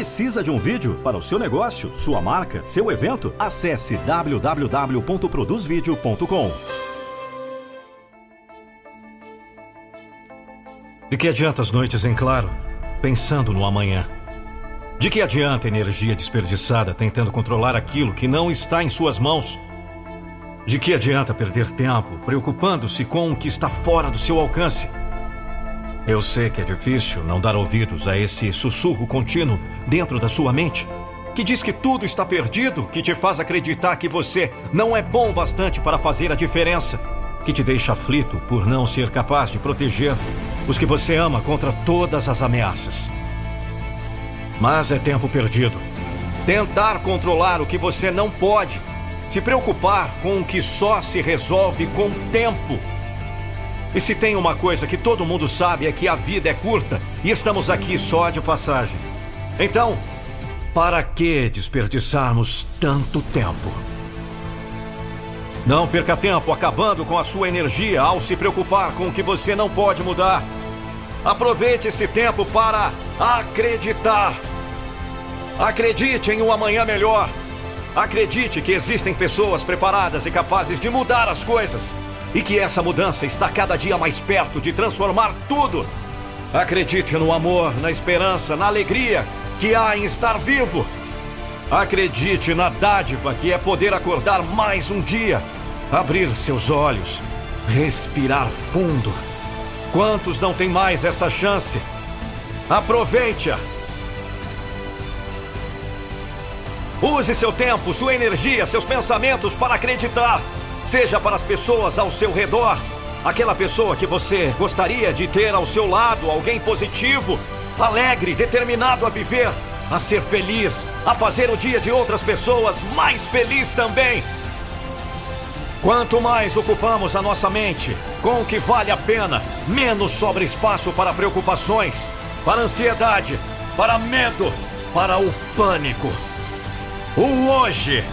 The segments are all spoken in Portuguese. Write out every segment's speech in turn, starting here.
Precisa de um vídeo para o seu negócio, sua marca, seu evento? Acesse www.produzvideo.com. De que adianta as noites em claro, pensando no amanhã? De que adianta energia desperdiçada tentando controlar aquilo que não está em suas mãos? De que adianta perder tempo preocupando-se com o que está fora do seu alcance? Eu sei que é difícil não dar ouvidos a esse sussurro contínuo dentro da sua mente, que diz que tudo está perdido, que te faz acreditar que você não é bom bastante para fazer a diferença, que te deixa aflito por não ser capaz de proteger os que você ama contra todas as ameaças. Mas é tempo perdido. Tentar controlar o que você não pode se preocupar com o que só se resolve com tempo. E se tem uma coisa que todo mundo sabe é que a vida é curta e estamos aqui só de passagem. Então, para que desperdiçarmos tanto tempo? Não perca tempo acabando com a sua energia ao se preocupar com o que você não pode mudar. Aproveite esse tempo para acreditar. Acredite em um amanhã melhor. Acredite que existem pessoas preparadas e capazes de mudar as coisas e que essa mudança está cada dia mais perto de transformar tudo. Acredite no amor, na esperança, na alegria que há em estar vivo. Acredite na dádiva que é poder acordar mais um dia, abrir seus olhos, respirar fundo. Quantos não têm mais essa chance? Aproveite-a! Use seu tempo, sua energia, seus pensamentos para acreditar. Seja para as pessoas ao seu redor, aquela pessoa que você gostaria de ter ao seu lado, alguém positivo, alegre, determinado a viver, a ser feliz, a fazer o dia de outras pessoas mais feliz também. Quanto mais ocupamos a nossa mente com o que vale a pena, menos sobra espaço para preocupações, para ansiedade, para medo, para o pânico. O hoje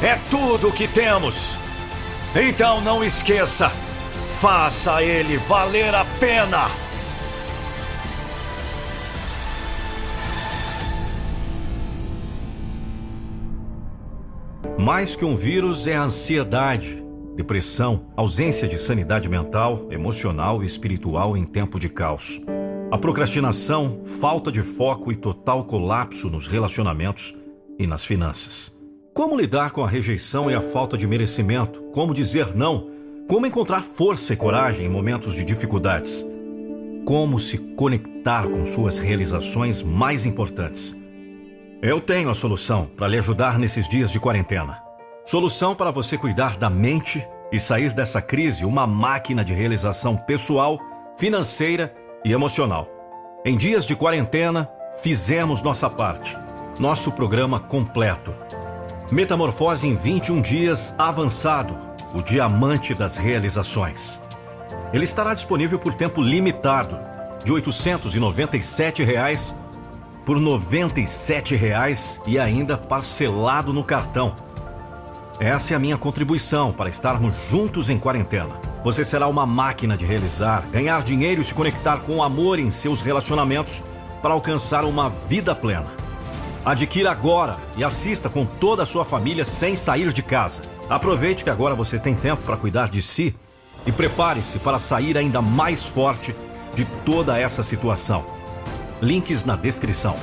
é tudo o que temos. Então não esqueça, faça ele valer a pena. Mais que um vírus é a ansiedade, depressão, ausência de sanidade mental, emocional e espiritual em tempo de caos. A procrastinação, falta de foco e total colapso nos relacionamentos e nas finanças. Como lidar com a rejeição e a falta de merecimento? Como dizer não? Como encontrar força e coragem em momentos de dificuldades? Como se conectar com suas realizações mais importantes? Eu tenho a solução para lhe ajudar nesses dias de quarentena. Solução para você cuidar da mente e sair dessa crise uma máquina de realização pessoal, financeira e emocional. Em dias de quarentena, fizemos nossa parte nosso programa completo. Metamorfose em 21 dias avançado, o diamante das realizações. Ele estará disponível por tempo limitado, de 897 reais por 97 reais e ainda parcelado no cartão. Essa é a minha contribuição para estarmos juntos em quarentena. Você será uma máquina de realizar, ganhar dinheiro e se conectar com o amor em seus relacionamentos para alcançar uma vida plena. Adquira agora e assista com toda a sua família sem sair de casa. Aproveite que agora você tem tempo para cuidar de si e prepare-se para sair ainda mais forte de toda essa situação. Links na descrição.